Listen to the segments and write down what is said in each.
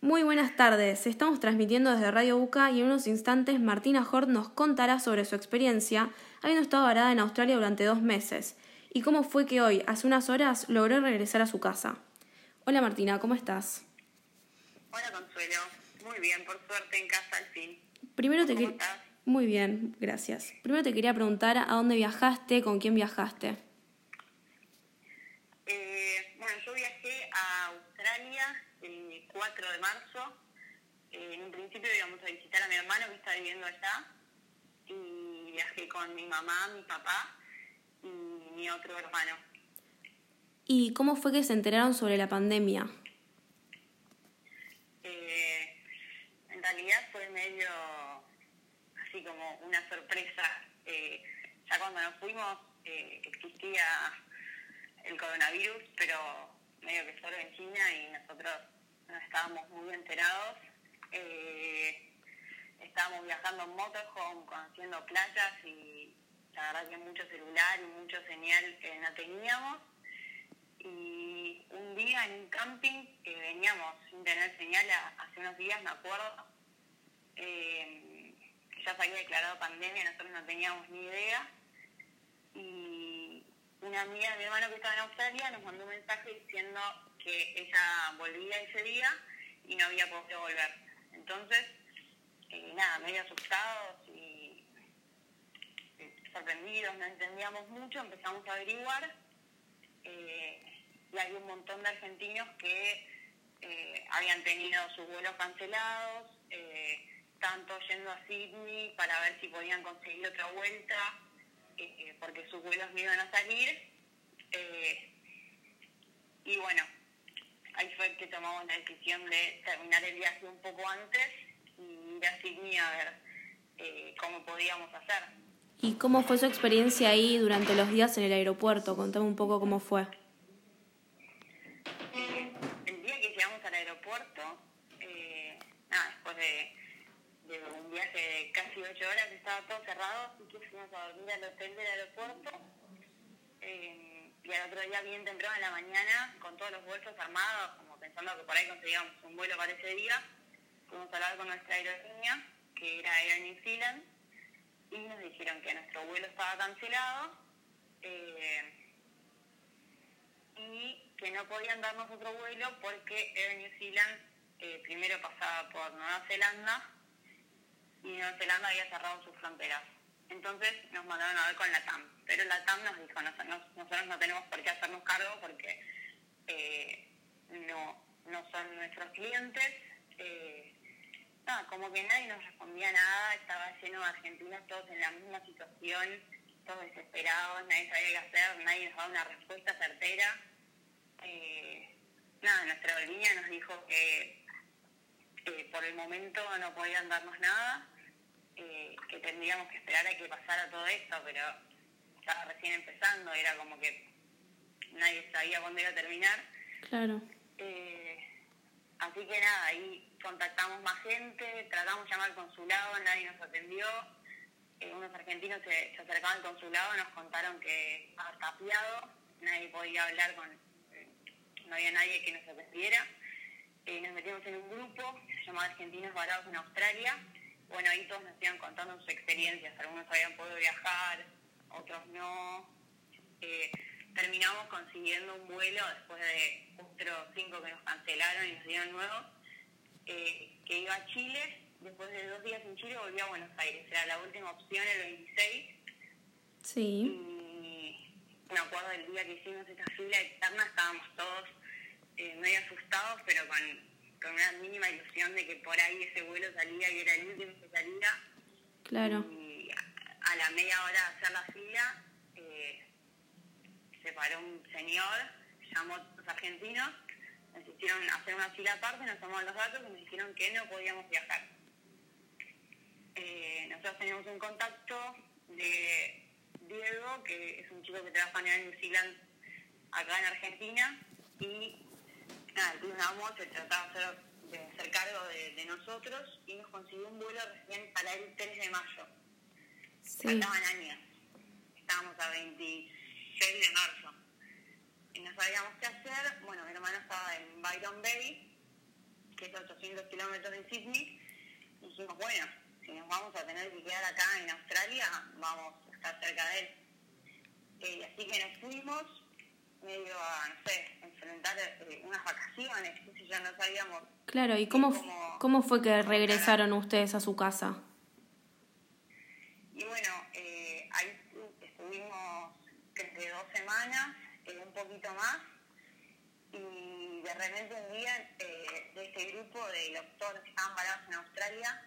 Muy buenas tardes, estamos transmitiendo desde Radio Buca y en unos instantes Martina Hort nos contará sobre su experiencia habiendo estado varada en Australia durante dos meses y cómo fue que hoy, hace unas horas, logró regresar a su casa. Hola Martina, ¿cómo estás? Hola Consuelo, muy bien, por suerte en casa al fin. Primero te ¿Cómo que- estás? Muy bien, gracias. Primero te quería preguntar a dónde viajaste, con quién viajaste. Eh, bueno, yo viajé a Australia el 4 de marzo. Eh, en un principio íbamos a visitar a mi hermano que está viviendo allá. Y viajé con mi mamá, mi papá y mi otro hermano. ¿Y cómo fue que se enteraron sobre la pandemia? Eh, en realidad fue medio así como una sorpresa. Eh, ya cuando nos fuimos eh, existía el coronavirus, pero medio que solo en China y nosotros no estábamos muy enterados. Eh, estábamos viajando en motorhome, conociendo playas y la verdad que mucho celular y mucho señal que no teníamos y un día en un camping veníamos sin tener señal hace unos días, me acuerdo, eh, ya se había declarado pandemia, nosotros no teníamos ni idea, y una amiga de mi hermano que estaba en Australia nos mandó un mensaje diciendo que ella volvía ese día y no había podido volver. Entonces, eh, nada, medio asustados y eh, sorprendidos, no entendíamos mucho, empezamos a averiguar eh, y hay un montón de argentinos que habían tenido sus vuelos cancelados, todos yendo a Sydney para ver si podían conseguir otra vuelta, porque sus vuelos no iban a salir. y bueno, ahí fue que tomamos la decisión de terminar el viaje un poco antes y ir a Sydney a ver eh, cómo podíamos hacer. ¿Y cómo fue su experiencia ahí durante los días en el aeropuerto? Contame un poco cómo fue. Eh, el día que llegamos al aeropuerto, eh, nada, después de, de un viaje de casi ocho horas, estaba todo cerrado, así que fuimos a dormir al hotel del aeropuerto. Eh, y al otro día, bien temprano en la mañana, con todos los bolsos armados, como pensando que por ahí conseguíamos un vuelo para ese día, fuimos a hablar con nuestra aerolínea, que era Air New Zealand, y nos dijeron que nuestro vuelo estaba cancelado. eh, y que no podían darnos otro vuelo porque Air New Zealand eh, primero pasaba por Nueva Zelanda y Nueva Zelanda había cerrado sus fronteras. Entonces nos mandaron a ver con la TAM, pero la TAM nos dijo, "Nos- nos- nosotros no tenemos por qué hacernos cargo porque eh, no, no son nuestros clientes. Eh, nada, como que nadie nos respondía nada, estaba lleno de argentinos todos en la misma situación, todos desesperados, nadie sabía qué hacer, nadie nos daba una respuesta certera. Eh, nada, nuestra aerolínea nos dijo que por el momento no podían darnos nada, eh, que tendríamos que esperar a que pasara todo esto, pero estaba recién empezando, era como que nadie sabía cuándo iba a terminar. Claro. Eh, así que nada, ahí contactamos más gente, tratamos de llamar al consulado, nadie nos atendió. Eh, unos argentinos se, se acercaban al consulado, nos contaron que estaba tapiado, nadie podía hablar con, no había nadie que nos atendiera. Eh, nos metimos en un grupo se llamaba Argentinos Varados en Australia. Bueno, ahí todos nos iban contando sus experiencias, algunos habían podido viajar, otros no. Eh, terminamos consiguiendo un vuelo después de otros cinco que nos cancelaron y nos dieron nuevos, eh, que iba a Chile. Después de dos días en Chile volví a Buenos Aires. Era la última opción el 26 Sí. y me acuerdo del día que hicimos esa fila externa, estábamos todos eh, medio asustados, pero con, con una mínima ilusión de que por ahí ese vuelo salía y era el último que salía. Claro. Y a, a la media hora de hacer la fila, eh, se paró un señor, llamó a los argentinos, nos hicieron hacer una fila aparte, nos tomaron los datos y nos dijeron que no podíamos viajar. Eh, nosotros teníamos un contacto de Diego, que es un chico que trabaja en New Zealand acá en Argentina, y nada, el Club Namo se trataba de hacer, de hacer cargo de, de nosotros y nos consiguió un vuelo recién para el 3 de mayo. Sí. Faltaban años. Estábamos a 26 de marzo. Y no sabíamos qué hacer. Bueno, mi hermano estaba en Byron Bay que es 800 kilómetros de Sydney, dijimos, bueno, si nos vamos a tener que quedar acá en Australia, vamos a estar cerca de él. Eh, así que nos fuimos medio a, no sé, enfrentar eh, unas vacaciones, que ya no sabíamos. Claro, ¿y cómo, cómo, fue que regresaron ustedes a su casa? Y bueno, eh, ahí estuvimos desde dos semanas, un poquito más, y de repente un día de este grupo de doctores que estaban parados en Australia,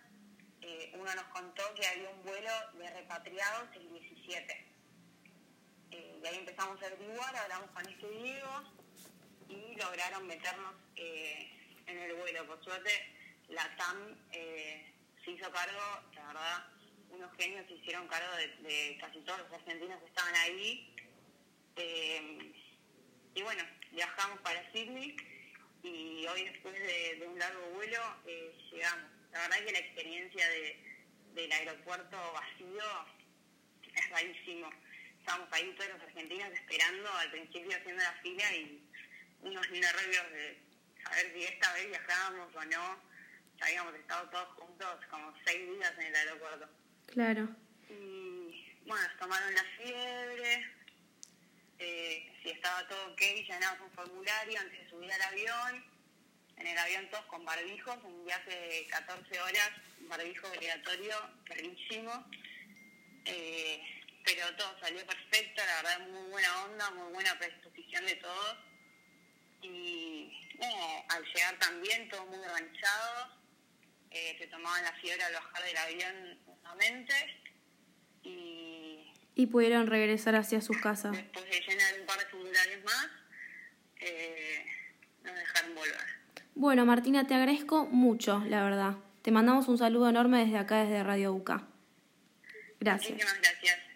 uno nos contó que había un vuelo de repatriados el 17 y ahí empezamos a averiguar, hablamos con este Diego y lograron meternos eh, en el vuelo. Por suerte, la TAM eh, se hizo cargo, la verdad, unos genios se hicieron cargo de, casi todos los argentinos que estaban ahí. Eh, y bueno, viajamos para Sydney y hoy después de, un largo vuelo llegamos. La verdad que la experiencia del aeropuerto vacío es rarísimo estábamos ahí todos los argentinos esperando al principio haciendo la fila y unos nervios de saber si esta vez viajábamos o no. Ya habíamos estado todos juntos como seis días en el aeropuerto. Claro. Y bueno, nos tomaron la fiebre, eh, si estaba todo ok, llenamos un formulario antes de subir al avión. En el avión todos con barbijos, un viaje de 14 horas, barbijo obligatorio, clarísimo. Eh, pero todo salió perfecto, la verdad muy buena onda, muy buena predisposición de todos. Y al llegar también todo muy organizado, eh, se tomaban la fiebre al bajar del avión nuevamente y... Y pudieron regresar hacia sus casas. Después de llenar un par de formularios más, eh, nos dejaron volver. Bueno, Martina, te agradezco mucho, la verdad. Te mandamos un saludo enorme desde acá, desde Radio UCA. Gracias. Muchísimas gracias.